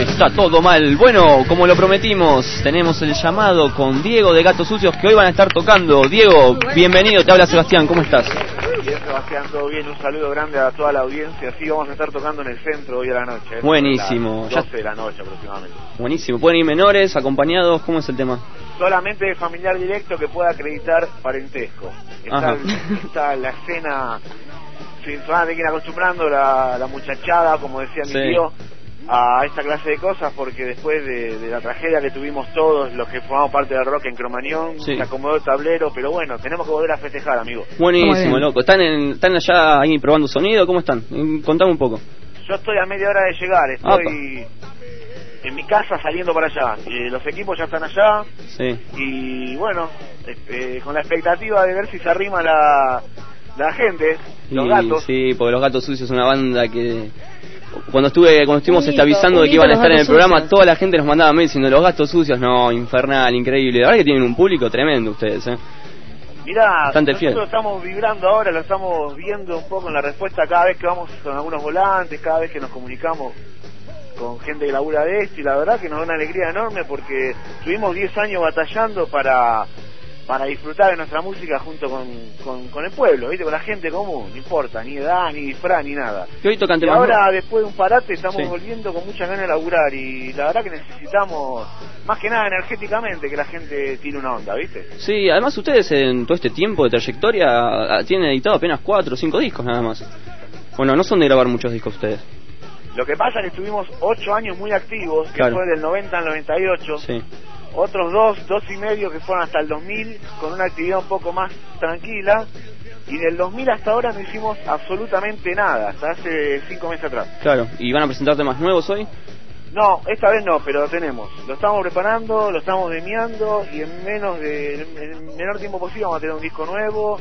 Está todo mal. Bueno, como lo prometimos, tenemos el llamado con Diego de Gatos Sucios que hoy van a estar tocando. Diego, bienvenido, te habla Sebastián, ¿cómo estás? Bien, Sebastián, todo bien. Un saludo grande a toda la audiencia. Sí, vamos a estar tocando en el centro hoy a la noche. ¿eh? Buenísimo. Las 12 de la noche aproximadamente. Buenísimo. ¿Pueden ir menores, acompañados? ¿Cómo es el tema? Solamente familiar directo que pueda acreditar parentesco. Está, Ajá. está la escena, se van a tener que ir acostumbrando la, la muchachada, como decía mi tío, a esta clase de cosas porque después de, de la tragedia que tuvimos todos los que formamos parte del rock en Cromañón, Sí. se acomodó el tablero, pero bueno, tenemos que volver a festejar, amigo. Buenísimo, loco. ¿Están, en, ¿Están allá ahí probando sonido? ¿Cómo están? Mm, Contame un poco. Yo estoy a media hora de llegar, estoy en mi casa saliendo para allá. Eh, los equipos ya están allá Sí. y bueno, eh, con la expectativa de ver si se arrima la, la gente, los Y- gatos. Sí, porque los Gatos Sucios es una banda que... Cuando estuve cuando estuvimos avisando un de que iban a estar en el programa, Sucios. toda la gente nos mandaba mail diciendo los gatos sucios, no, infernal, increíble. La verdad que tienen un público tremendo ustedes, ¿eh? Mirá, Bastante nosotros fiel. estamos vibrando ahora, lo estamos viendo un poco en la respuesta cada vez que vamos con algunos volantes, cada vez que nos comunicamos con gente que labura de esto y la verdad que nos da una alegría enorme porque tuvimos 10 años batallando para para disfrutar de nuestra música junto con, con, con el pueblo, ¿viste? con la gente común, no importa, ni edad, ni disfraz, ni nada. Que hoy tocan Y temas ahora, después de un parate, estamos Sí. volviendo con mucha ganas de laburar y la verdad que necesitamos, más que nada energéticamente, que la gente tire una onda, ¿viste? Sí, además ustedes en todo este tiempo de trayectoria ah, tienen editado apenas cuatro o cinco discos nada más. Bueno, no son de grabar muchos discos ustedes. Lo que pasa es que estuvimos ocho años muy activos, que Claro. fue del 90 al 98. Sí. Otros dos, dos y medio que fueron hasta el 2000, con una actividad un poco más tranquila. Y del 2000 hasta ahora no hicimos absolutamente nada, hasta hace cinco meses atrás. Claro, ¿y van a presentar temas nuevos hoy? No, esta vez no, pero lo tenemos. Lo estamos preparando, lo estamos demiando y en menos de, en el menor tiempo posible vamos a tener un disco nuevo.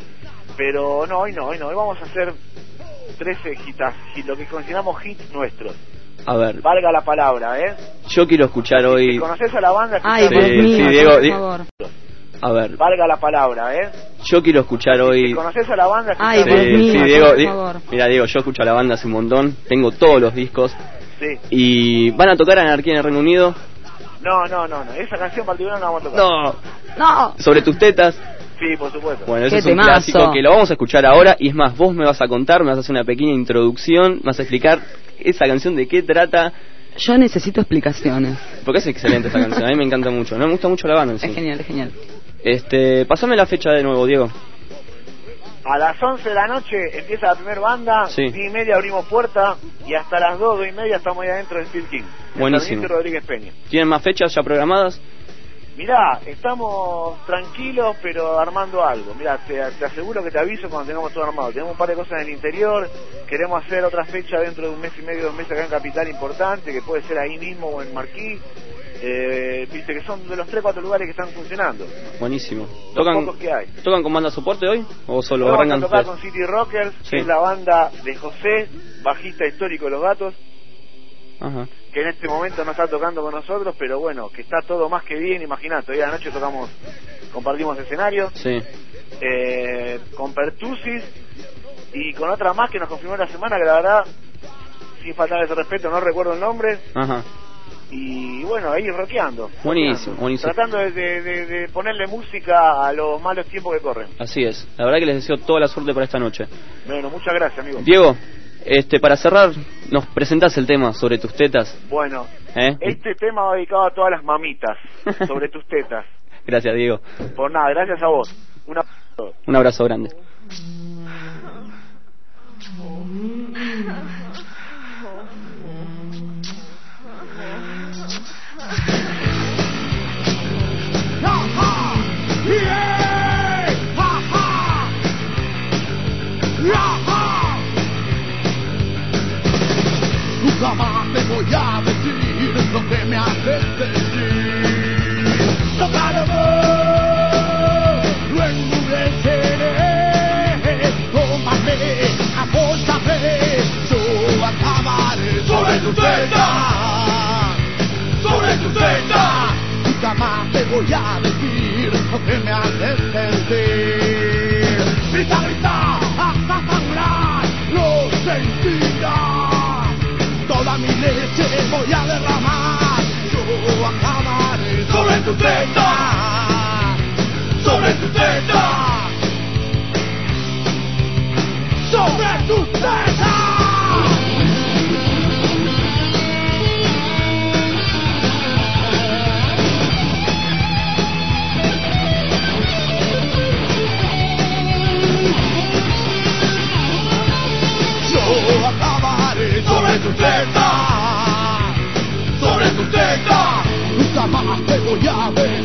Pero no, hoy no, hoy no. Hoy vamos a hacer 13 hitas, lo que consideramos hits nuestros. A ver, Valga la palabra, ¿eh? yo quiero escuchar hoy... ¿Conoces a la banda? Ay. Dios mío, Sí, Diego, por Di- favor. A ver, Valga la palabra, ¿eh? yo quiero escuchar hoy... ¿Conoces a la banda? Sí, Escuchame. sí, Diego, Di- mira Diego, yo escucho a la banda hace un montón, tengo todos los discos Sí. y van a tocar Anarquía en el Reino Unido. No, no, no, no. Esa canción particular no la vamos a tocar. No. No. Sobre tus tetas. Sí, por supuesto. Bueno, eso es un clásico que lo vamos a escuchar ahora y es más, vos me vas a contar, me vas a hacer una pequeña introducción, me vas a explicar esa canción de qué trata, Yo necesito explicaciones. porque es excelente esa canción, a mí me encanta mucho, no me gusta mucho la banda en sí. Es genial, es genial. Este, pasame la fecha de nuevo, Diego. A las 11 de la noche empieza la primera banda, Sí. 10 y media abrimos puerta y hasta las 2, 2 y media estamos ahí adentro de Steel King. en Buenísimo. Rodríguez Peña. ¿Tienen más fechas ya programadas? Mirá, estamos tranquilos pero armando algo. Mirá, te, te aseguro que te aviso cuando tengamos todo armado. Tenemos un par de cosas en el interior, queremos hacer otra fecha dentro de un mes y medio, dos meses acá en Capital importante, que puede ser ahí mismo o en Marquí. Eh, viste que son de los 3 4 lugares que están funcionando. Buenísimo. Los ¿Tocan, pocos que hay. ¿Tocan con banda soporte hoy? ¿O solo Vamos a tocar con City Rockers, Sí. que es la banda de José, bajista histórico de Los Gatos, Ajá. Que en este momento no está tocando con nosotros, pero bueno, que está todo más que bien, imagínate, hoy a la noche tocamos, compartimos escenario, Sí. eh, con Pertusis y con otra más que nos confirmó la semana, que la verdad, sin faltar ese respeto, no recuerdo el nombre, Ajá. y bueno, ahí rockeando. Buenísimo, buenísimo. Tratando de- de ponerle música a los malos tiempos que corren. Así es. La verdad que les deseo toda la suerte para esta noche. Bueno, muchas gracias, amigo. Diego, este, para cerrar, nos presentás el tema sobre tus tetas. Bueno, ¿eh? Este tema va dedicado a todas las mamitas sobre tus tetas. Gracias, Diego. Por nada, gracias a vos. Una Un abrazo grande. Voy a decir lo que me hace sentir. Grita, grita, hasta sangrar, lo sentirás. Toda mi leche voy a derramar, yo acabaré sobre tu teta, te